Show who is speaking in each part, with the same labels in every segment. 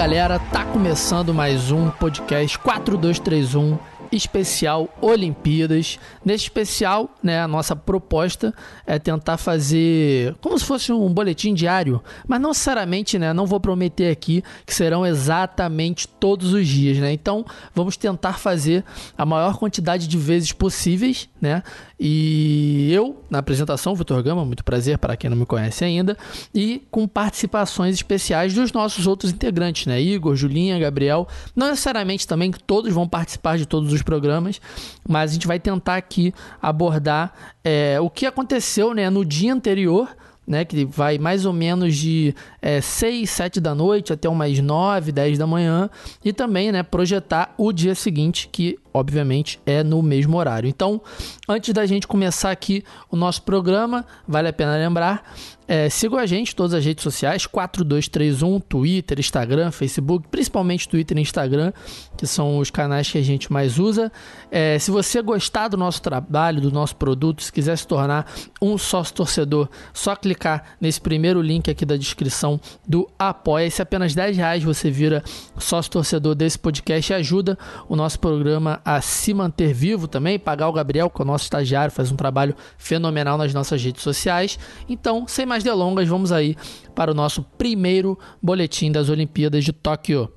Speaker 1: Galera, tá começando mais um podcast 4231 especial Olimpíadas. Nesse especial, né, a nossa proposta é tentar fazer como se fosse um boletim diário, mas não necessariamente, né, não vou prometer aqui que serão exatamente todos os dias, né? Então, vamos tentar fazer a maior quantidade de vezes possíveis, né? E eu, na apresentação, Vitor Gama, muito prazer para quem não me conhece ainda, e com participações especiais dos nossos outros integrantes, né? Igor, Julinha, Gabriel. Não necessariamente também que todos vão participar de todos os programas, mas a gente vai tentar aqui abordar é, o que aconteceu né, no dia anterior né, que vai mais ou menos de é, 6, 7 da noite até umas 9, 10 da manhã, e também né, projetar o dia seguinte, que obviamente é no mesmo horário. Então, antes da gente começar aqui o nosso programa, vale a pena lembrar é, sigam a gente, todas as redes sociais, 4231, Twitter, Instagram, Facebook, principalmente Twitter e Instagram, que são os canais que a gente mais usa. É, se você gostar do nosso trabalho, do nosso produto, se quiser se tornar um sócio torcedor, só clicar nesse primeiro link aqui da descrição do Apoia-se. Apenas 10 reais você vira sócio torcedor desse podcast e ajuda o nosso programa a se manter vivo também, pagar o Gabriel, que é o nosso estagiário, faz um trabalho fenomenal nas nossas redes sociais. Então, sem mais delongas, vamos aí para o nosso primeiro boletim das Olimpíadas de Tóquio.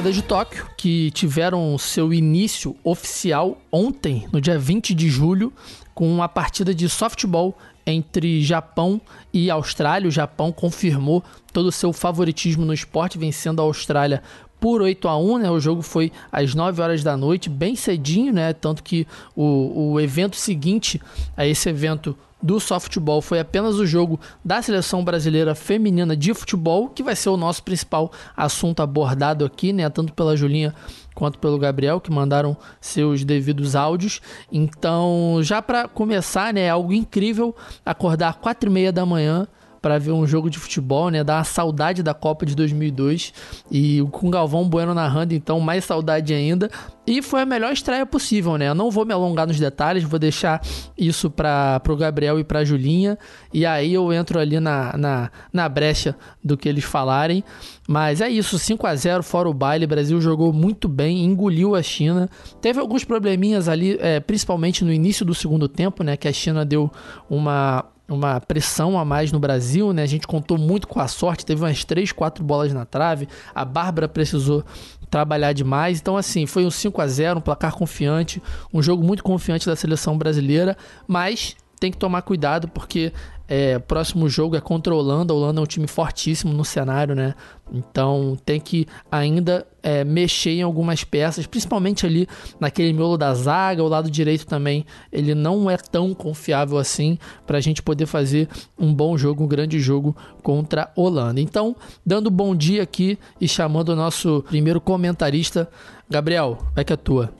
Speaker 1: Olimpíadas de Tóquio, que tiveram seu início oficial ontem, no dia 20 de julho, com uma partida de softball entre Japão e Austrália. O Japão confirmou todo o seu favoritismo no esporte, vencendo a Austrália por 8 a 1 né? O jogo foi às 9 horas da noite, bem cedinho, né? Tanto que o, o evento seguinte a esse evento do softball foi apenas o jogo da seleção brasileira feminina de futebol, que vai ser o nosso principal assunto abordado aqui, né? Tanto pela Julinha quanto pelo Gabriel, que mandaram seus devidos áudios. Então, já para começar, né, é algo incrível acordar quatro e meia da manhã para ver um jogo de futebol, né? Dá uma saudade da Copa de 2002 e com Galvão Bueno narrando, então mais saudade ainda. E foi a melhor estreia possível, né? Eu não vou me alongar nos detalhes, vou deixar isso para o Gabriel e para Julinha. E aí eu entro ali na, na, na brecha do que eles falarem. Mas é isso, 5 a 0 fora o baile. O Brasil jogou muito bem, engoliu a China. Teve alguns probleminhas ali, é, principalmente no início do segundo tempo, né? Que a China deu uma uma pressão a mais no Brasil, né? A gente contou muito com a sorte, teve umas 3, 4 bolas na trave. A Bárbara precisou trabalhar demais. Então, assim, foi um 5 a 0 um placar confiante, um jogo muito confiante da seleção brasileira, mas tem que tomar cuidado porque é, próximo jogo é contra a Holanda. A Holanda é um time fortíssimo no cenário, né? Então tem que ainda é, mexer em algumas peças, principalmente ali naquele miolo da zaga. O lado direito também ele não é tão confiável assim para a gente poder fazer um bom jogo, um grande jogo contra a Holanda. Então, dando bom dia aqui e chamando o nosso primeiro comentarista, Gabriel, vai que é tua.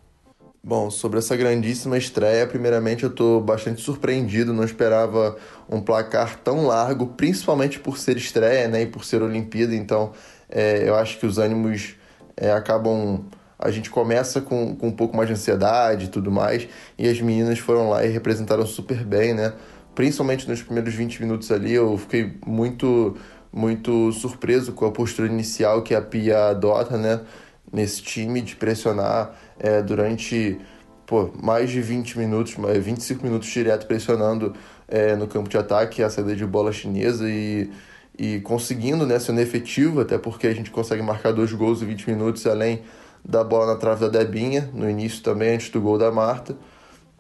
Speaker 2: Bom, sobre essa grandíssima estreia, primeiramente eu estou bastante surpreendido, não esperava um placar tão largo, principalmente por ser estreia né, e por ser Olimpíada, então é, eu acho que os ânimos é, acabam. A gente começa com, com um pouco mais de ansiedade e tudo mais, e as meninas foram lá e representaram super bem, né? Principalmente nos primeiros 20 minutos ali, eu fiquei muito, muito surpreso com a postura inicial que a Pia adota, né? Nesse time de pressionar é, durante pô, mais de 20 minutos, 25 minutos direto pressionando é, no campo de ataque a saída de bola chinesa e, e conseguindo né, sendo efetivo, até porque a gente consegue marcar dois gols em 20 minutos, além da bola na trave da Debinha, no início também, antes do gol da Marta.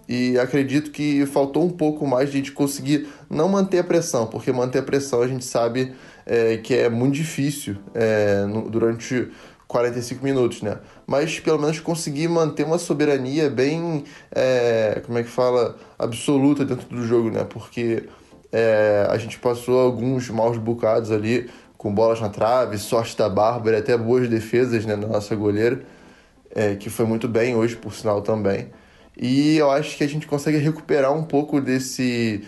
Speaker 2: E acredito que faltou um pouco mais de gente conseguir não manter a pressão, porque manter a pressão a gente sabe é, que é muito difícil é, no, durante 45 minutos, né? Mas pelo menos conseguir manter uma soberania bem, é, como é que fala, absoluta dentro do jogo, né? Porque é, a gente passou alguns maus bocados ali, com bolas na trave, sorte da Bárbara, até boas defesas né, da nossa goleira, é, que foi muito bem hoje, por sinal também. E eu acho que a gente consegue recuperar um pouco desse,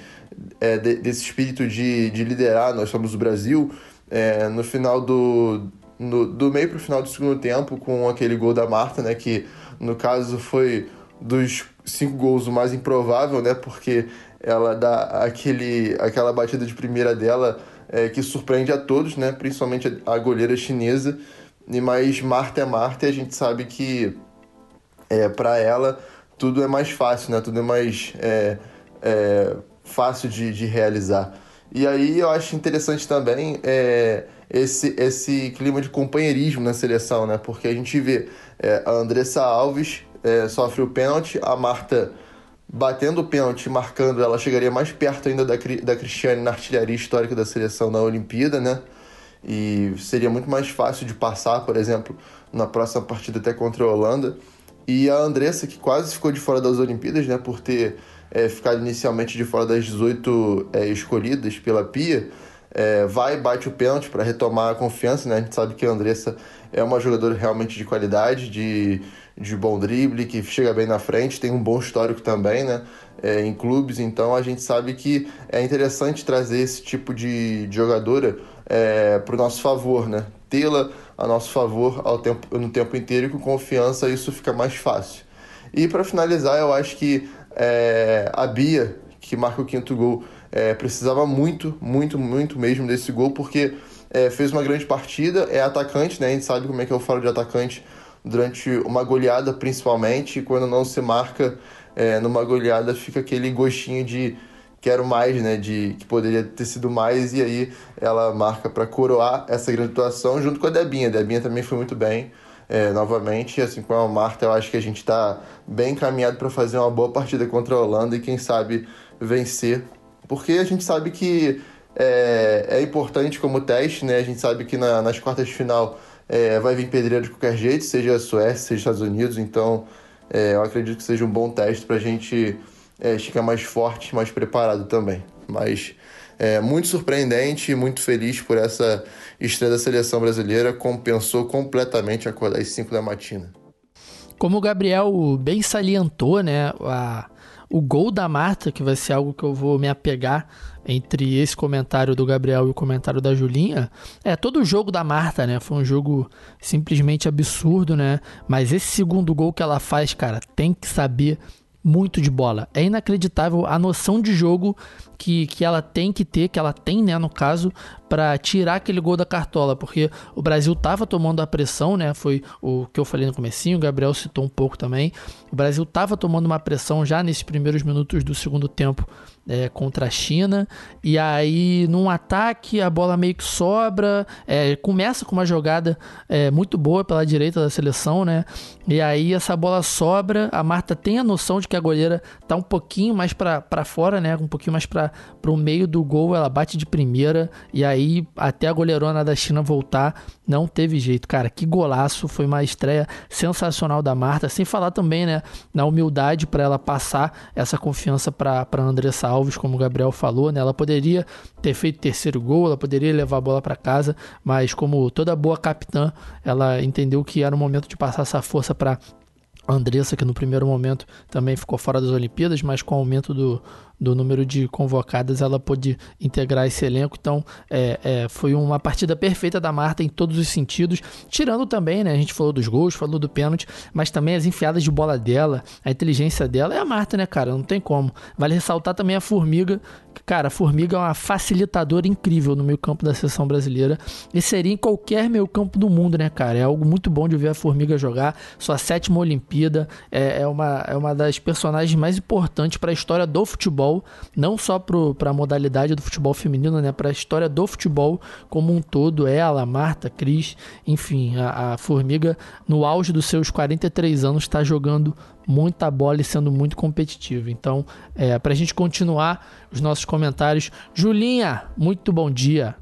Speaker 2: é, de, desse espírito de, de liderar, nós somos o Brasil, é, no final do, no, do meio para o final do segundo tempo com aquele gol da Marta, né? Que no caso foi dos cinco gols o mais improvável, né? Porque ela dá aquele, aquela batida de primeira dela é, que surpreende a todos, né? Principalmente a, goleira chinesa. E mais Marta é Marta e a gente sabe que é, para ela tudo é mais fácil, né? Tudo é mais é, é, fácil de, de realizar. E aí eu acho interessante também é, esse, esse clima de companheirismo na seleção, né? Porque a gente vê é, a Andressa Alves é, sofre o pênalti, a Marta batendo o pênalti, marcando, ela chegaria mais perto ainda da, da Cristiane na artilharia histórica da seleção na Olimpíada, né? E seria muito mais fácil de passar, por exemplo, na próxima partida até contra a Holanda. E a Andressa, que quase ficou de fora das Olimpíadas, né? Por ter é, ficado inicialmente de fora das 18 é, escolhidas pela Pia, é, vai bate o pênalti para retomar a confiança, né? A gente sabe que a Andressa é uma jogadora realmente de qualidade, de, de bom drible, que chega bem na frente, tem um bom histórico também, né? É, em clubes, então a gente sabe que é interessante trazer esse tipo de, de jogadora é, para o nosso favor, né? Tê-la a nosso favor ao tempo, no tempo inteiro e com confiança isso fica mais fácil. E para finalizar, eu acho que é, a Bia, que marca o quinto gol, é, precisava muito, muito, muito mesmo desse gol, porque é, fez uma grande partida, é atacante, né? A gente sabe como é que eu falo de atacante durante uma goleada, principalmente, e quando não se marca é, numa goleada, fica aquele gostinho de quero mais, né? De que poderia ter sido mais, e aí ela marca para coroar essa grande atuação junto com a Debinha. A Debinha também foi muito bem. É, novamente, assim como a Marta, eu acho que a gente está bem encaminhado para fazer uma boa partida contra a Holanda e quem sabe vencer porque a gente sabe que é, é importante como teste, né? A gente sabe que na, nas quartas de final é, vai vir pedreiro de qualquer jeito, seja a Suécia, seja Estados Unidos, então é, eu acredito que seja um bom teste para a gente é, ficar mais forte, mais preparado também. Mas é muito surpreendente, muito feliz por essa estreia da seleção brasileira, compensou completamente acordar às 5 da matina.
Speaker 1: Como o Gabriel bem salientou, né, a o gol da Marta, que vai ser algo que eu vou me apegar entre esse comentário do Gabriel e o comentário da Julinha, é todo o jogo da Marta, né? Foi um jogo simplesmente absurdo, né? Mas esse segundo gol que ela faz, cara, tem que saber muito de bola. É inacreditável a noção de jogo que, que ela tem que ter, que ela tem, né, no caso, para tirar aquele gol da cartola, porque o Brasil tava tomando a pressão, né? Foi o que eu falei no comecinho, o Gabriel citou um pouco também. O Brasil tava tomando uma pressão já nesses primeiros minutos do segundo tempo é, contra a China. E aí, num ataque, a bola meio que sobra. É, começa com uma jogada é, muito boa pela direita da seleção, né? E aí, essa bola sobra. A Marta tem a noção de que a goleira tá um pouquinho mais para fora, né? Um pouquinho mais para o meio do gol. Ela bate de primeira. E aí, até a goleirona da China voltar, não teve jeito. Cara, que golaço. Foi uma estreia sensacional da Marta. Sem falar também, né? Na humildade para ela passar essa confiança para Andressa Alves, como o Gabriel falou, né? Ela poderia ter feito terceiro gol, ela poderia levar a bola para casa, mas como toda boa capitã, ela entendeu que era o momento de passar essa força para Andressa, que no primeiro momento também ficou fora das Olimpíadas, mas com o aumento do, do número de convocadas, ela pôde integrar esse elenco. Então, é, é, foi uma partida perfeita da Marta em todos os sentidos, tirando também, né? A gente falou dos gols, falou do pênalti, mas também as enfiadas de bola dela, a inteligência dela é a Marta, né, cara? Não tem como. Vale ressaltar também a Formiga, Cara, a Formiga é uma facilitadora incrível no meio campo da seleção brasileira. E seria em qualquer meio campo do mundo, né, cara? É algo muito bom de ver a Formiga jogar. Sua sétima Olimpíada. É, é uma, é uma das personagens mais importantes para a história do futebol. Não só para a modalidade do futebol feminino, né? Para a história do futebol como um todo. Ela, Marta, Cris, enfim. A, a Formiga, no auge dos seus 43 anos, está jogando muita bola e sendo muito competitivo. Então, é, para a gente continuar os nossos comentários, Julinha, muito bom dia.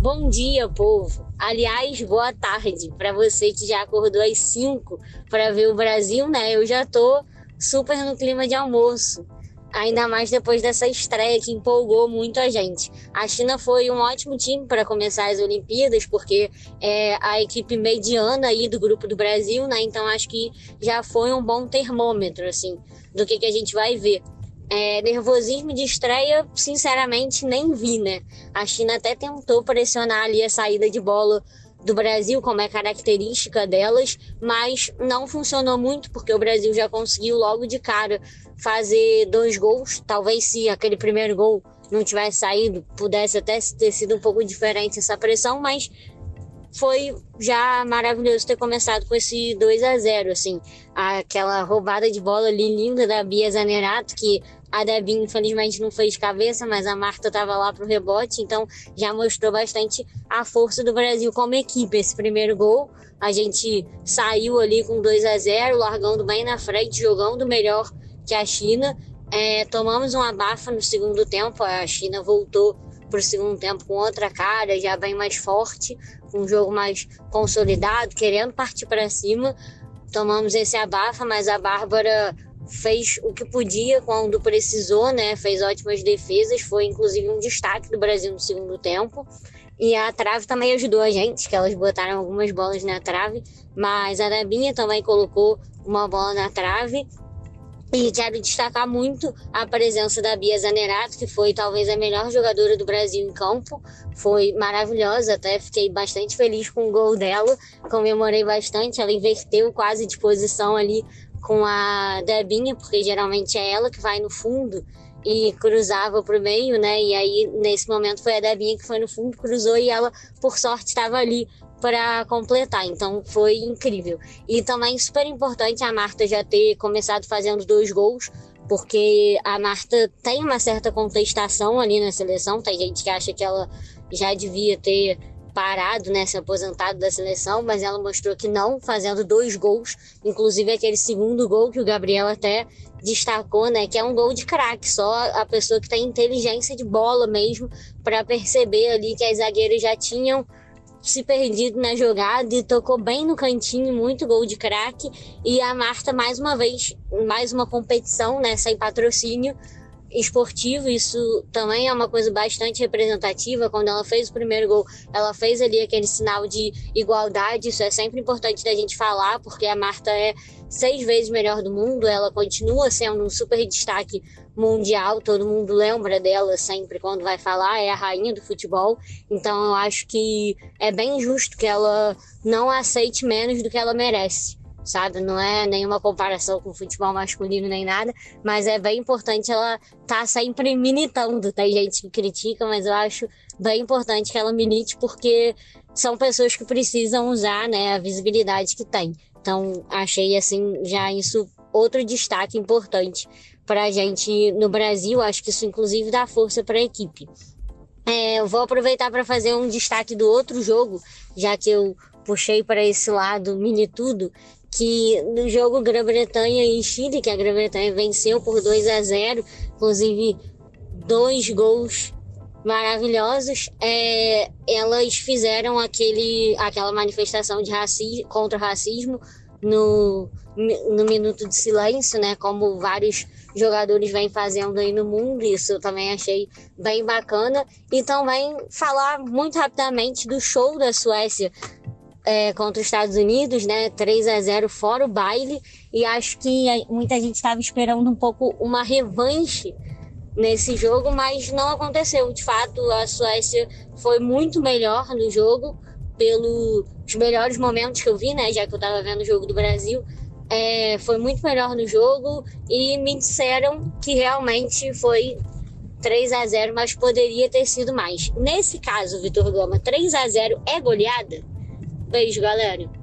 Speaker 3: Bom dia, povo. Aliás, boa tarde para você que já acordou às 5 para ver o Brasil, né? Eu já tô super no clima de almoço ainda mais depois dessa estreia que empolgou muito a gente. A China foi um ótimo time para começar as Olimpíadas, porque é a equipe mediana aí do grupo do Brasil, né? Então acho que já foi um bom termômetro, assim, do que, que a gente vai ver. É, nervosismo de estreia, sinceramente, nem vi, né? A China até tentou pressionar ali a saída de bola do Brasil, como é característica delas, mas não funcionou muito porque o Brasil já conseguiu logo de cara fazer dois gols. Talvez se aquele primeiro gol não tivesse saído, pudesse até ter sido um pouco diferente essa pressão, mas foi já maravilhoso ter começado com esse 2 a 0 assim, aquela roubada de bola ali linda da Bia Zanerato, que a Debinha, infelizmente, não fez cabeça, mas a Marta estava lá para o rebote, então já mostrou bastante a força do Brasil como equipe. Esse primeiro gol, a gente saiu ali com 2 a 0 largando bem na frente, jogando melhor que a China. É, tomamos uma bafa no segundo tempo, a China voltou para o segundo tempo com outra cara, já bem mais forte, com um jogo mais consolidado, querendo partir para cima. Tomamos esse abafa, mas a Bárbara fez o que podia quando precisou, né? Fez ótimas defesas, foi inclusive um destaque do Brasil no segundo tempo. E a trave também ajudou a gente, que elas botaram algumas bolas na trave, mas a Debinha também colocou uma bola na trave. E quero destacar muito a presença da Bia Zanerato, que foi talvez a melhor jogadora do Brasil em campo. Foi maravilhosa, até fiquei bastante feliz com o gol dela, comemorei bastante. Ela inverteu quase de posição ali com a Debinha, porque geralmente é ela que vai no fundo e cruzava pro meio, né? E aí, nesse momento, foi a Debinha que foi no fundo, cruzou e ela, por sorte, estava ali para completar. Então, foi incrível. E também super importante a Marta já ter começado fazendo dois gols, porque a Marta tem uma certa contestação ali na seleção. Tem gente que acha que ela já devia ter parado, né, se aposentado da seleção, mas ela mostrou que não, fazendo dois gols, inclusive aquele segundo gol que o Gabriel até destacou, né, que é um gol de craque, só a pessoa que tem inteligência de bola mesmo para perceber ali que as zagueiras já tinham se perdido na jogada e tocou bem no cantinho, muito gol de craque. E a Marta, mais uma vez, mais uma competição, né, sem patrocínio, esportivo, isso também é uma coisa bastante representativa. Quando ela fez o primeiro gol, ela fez ali aquele sinal de igualdade. Isso é sempre importante da gente falar, porque a Marta é seis vezes melhor do mundo, ela continua sendo um super destaque mundial, todo mundo lembra dela sempre quando vai falar, é a rainha do futebol. Então eu acho que é bem justo que ela não aceite menos do que ela merece sabe? Não é nenhuma comparação com o futebol masculino nem nada, mas é bem importante ela tá sempre militando. Tem gente que critica, mas eu acho bem importante que ela milite porque são pessoas que precisam usar, né, a visibilidade que tem. Então, achei assim já isso outro destaque importante para a gente no Brasil. Acho que isso inclusive dá força para a equipe. É, eu vou aproveitar para fazer um destaque do outro jogo, já que eu puxei para esse lado mini tudo, que no jogo Grã-Bretanha e Chile, que a Grã-Bretanha venceu por 2 a 0, inclusive dois gols maravilhosos, é, elas fizeram aquele, aquela manifestação de racismo, contra o racismo no, no minuto de silêncio, né? Como vários jogadores vêm fazendo aí no mundo, isso eu também achei bem bacana. E também falar muito rapidamente do show da Suécia é, contra os Estados Unidos, né? 3 a 0 fora o baile. E acho que muita gente estava esperando um pouco uma revanche nesse jogo, mas não aconteceu. De fato, a Suécia foi muito melhor no jogo, pelos melhores momentos que eu vi, né? Já que eu estava vendo o jogo do Brasil. É, foi muito melhor no jogo e me disseram que realmente foi 3 a 0 mas poderia ter sido mais. Nesse caso, Vitor Gama, 3 a 0 é goleada? Beijo, galera.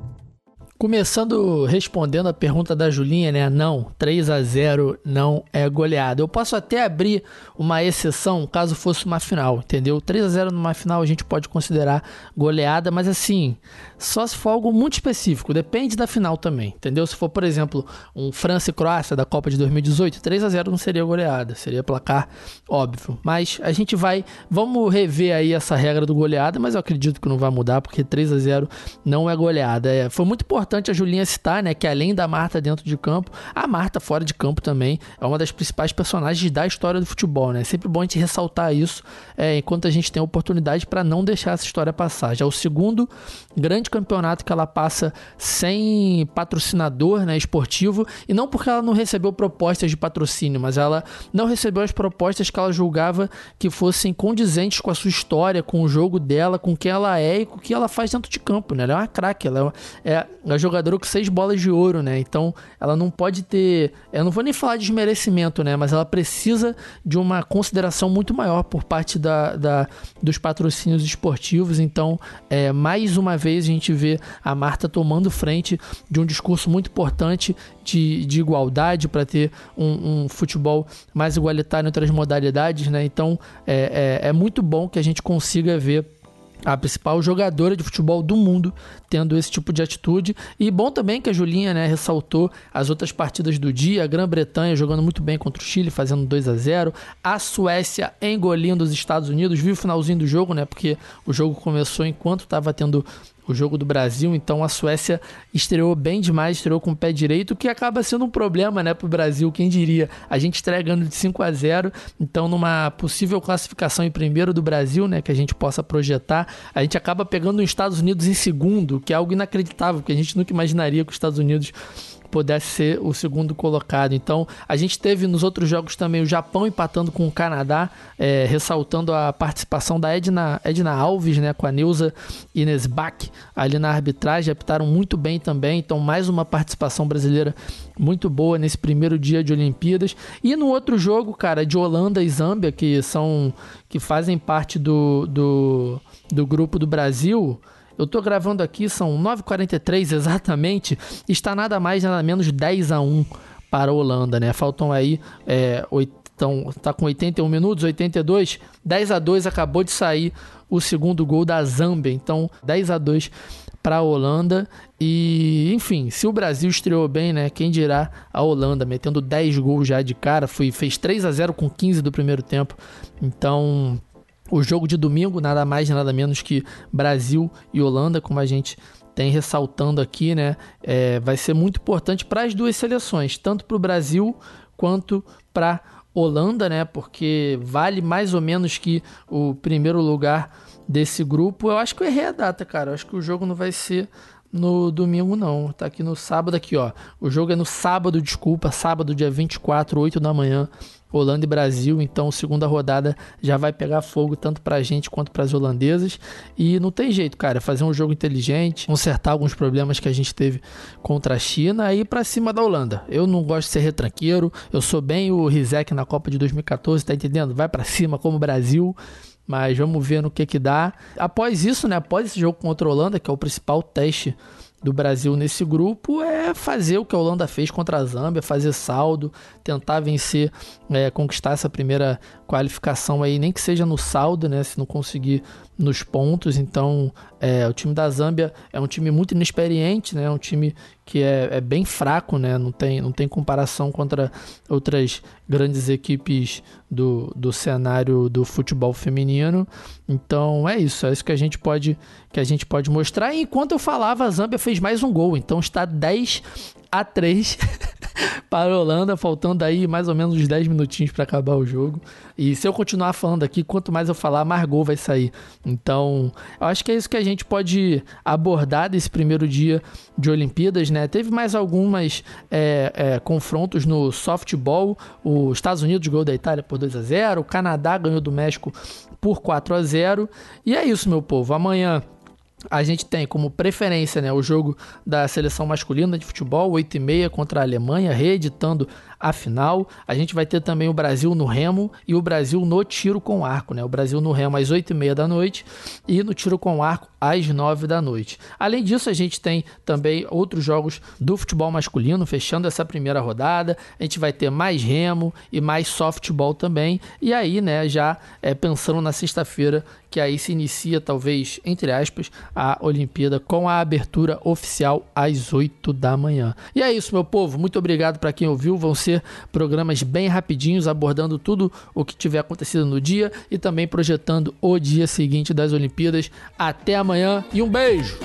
Speaker 1: Começando respondendo a pergunta da Julinha, né? Não, 3 a 0 não é goleada. Eu posso até abrir uma exceção caso fosse uma final, entendeu? 3 a 0 numa final a gente pode considerar goleada, mas assim, só se for algo muito específico, depende da final também, entendeu? Se for, por exemplo, um França e Croácia da Copa de 2018, 3 a 0 não seria goleada, seria placar óbvio. Mas a gente vai, vamos rever aí essa regra do goleada, mas eu acredito que não vai mudar porque 3 a 0 não é goleada. É, foi muito importante importante a Julinha citar, né, que além da Marta dentro de campo, a Marta fora de campo também é uma das principais personagens da história do futebol, né? É sempre bom a gente ressaltar isso é, enquanto a gente tem a oportunidade para não deixar essa história passar. Já o segundo grande campeonato que ela passa sem patrocinador, né, esportivo, e não porque ela não recebeu propostas de patrocínio, mas ela não recebeu as propostas que ela julgava que fossem condizentes com a sua história, com o jogo dela, com quem ela é e com o que ela faz dentro de campo, né? Ela é uma craque, ela é, é uma jogadora com seis bolas de ouro, né? Então, ela não pode ter, eu não vou nem falar de desmerecimento, né? Mas ela precisa de uma consideração muito maior por parte da, da dos patrocínios esportivos. Então, é, mais uma vez a gente vê a Marta tomando frente de um discurso muito importante de, de igualdade para ter um, um, futebol mais igualitário entre as modalidades, né? Então, é, é, é muito bom que a gente consiga ver a principal jogadora de futebol do mundo tendo esse tipo de atitude. E bom também que a Julinha né, ressaltou as outras partidas do dia. A Grã-Bretanha jogando muito bem contra o Chile, fazendo 2 a 0 A Suécia engolindo os Estados Unidos. Viu o finalzinho do jogo, né? Porque o jogo começou enquanto estava tendo o jogo do Brasil. Então a Suécia estreou bem demais, estreou com o pé direito, que acaba sendo um problema, né, para o Brasil. Quem diria? A gente estreia ganhando de 5 a 0. Então, numa possível classificação em primeiro do Brasil, né, que a gente possa projetar, a gente acaba pegando os Estados Unidos em segundo, que é algo inacreditável, porque a gente nunca imaginaria que os Estados Unidos pudesse ser o segundo colocado. Então, a gente teve nos outros jogos também o Japão empatando com o Canadá, é, ressaltando a participação da Edna, Edna Alves, né, com a Neuza Ines Bach ali na arbitragem, apitaram muito bem também. Então, mais uma participação brasileira muito boa nesse primeiro dia de Olimpíadas. E no outro jogo, cara, de Holanda e Zâmbia, que são que fazem parte do, do, do grupo do Brasil. Eu tô gravando aqui, são 9h43 exatamente. Está nada mais, nada menos 10 a 1 para a Holanda, né? Faltam aí. É, então, tá com 81 minutos, 82. 10 a 2 acabou de sair o segundo gol da Zâmbia. Então, 10 a 2 para a Holanda. E, enfim, se o Brasil estreou bem, né? Quem dirá a Holanda, metendo 10 gols já de cara, foi, fez 3 a 0 com 15 do primeiro tempo. Então, o jogo de domingo, nada mais nada menos que Brasil e Holanda, como a gente tem ressaltando aqui, né? É, vai ser muito importante para as duas seleções, tanto para o Brasil quanto para Holanda, né? Porque vale mais ou menos que o primeiro lugar desse grupo. Eu acho que eu errei a data, cara. Eu acho que o jogo não vai ser no domingo, não. Tá aqui no sábado, aqui, ó. O jogo é no sábado, desculpa, sábado, dia 24, 8 da manhã. Holanda e Brasil, então segunda rodada já vai pegar fogo tanto pra gente quanto para as holandesas. E não tem jeito, cara, fazer um jogo inteligente, consertar alguns problemas que a gente teve contra a China e ir para cima da Holanda. Eu não gosto de ser retranqueiro, eu sou bem o Rizek na Copa de 2014, tá entendendo? Vai para cima como o Brasil. Mas vamos ver no que que dá. Após isso, né, após esse jogo contra a Holanda, que é o principal teste do Brasil nesse grupo é fazer o que a Holanda fez contra a Zâmbia, fazer saldo, tentar vencer, é, conquistar essa primeira qualificação aí, nem que seja no saldo, né? Se não conseguir nos pontos. Então, é, o time da Zâmbia é um time muito inexperiente, né? É um time que é, é, bem fraco, né? Não tem, não tem comparação contra outras grandes equipes do, do cenário do futebol feminino. Então, é isso. É isso que a gente pode, que a gente pode mostrar. E enquanto eu falava, a Zâmbia fez mais um gol. Então, está 10 a 3 para a Holanda, faltando aí mais ou menos uns 10 minutinhos para acabar o jogo. E se eu continuar falando aqui, quanto mais eu falar, mais gol vai sair. Então, eu acho que é isso que a gente pode abordar desse primeiro dia de Olimpíadas, né? Teve mais algumas é, é, confrontos no softball. Os Estados Unidos ganhou da Itália por 2 a 0 o Canadá ganhou do México por 4 a 0 E é isso, meu povo. Amanhã a gente tem como preferência né, o jogo da seleção masculina de futebol, 8 e meia contra a Alemanha, reeditando a final. A gente vai ter também o Brasil no remo e o Brasil no tiro com arco, né? O Brasil no remo às 8 e meia da noite e no tiro com arco às 9 da noite. Além disso, a gente tem também outros jogos do futebol masculino, fechando essa primeira rodada. A gente vai ter mais remo e mais softball também. E aí, né, já é, pensando na sexta-feira, que aí se inicia, talvez, entre aspas, a Olimpíada com a abertura oficial às 8 da manhã. E é isso, meu povo. Muito obrigado para quem ouviu. Vão programas bem rapidinhos, abordando tudo o que tiver acontecido no dia e também projetando o dia seguinte das Olimpíadas. Até amanhã e um beijo!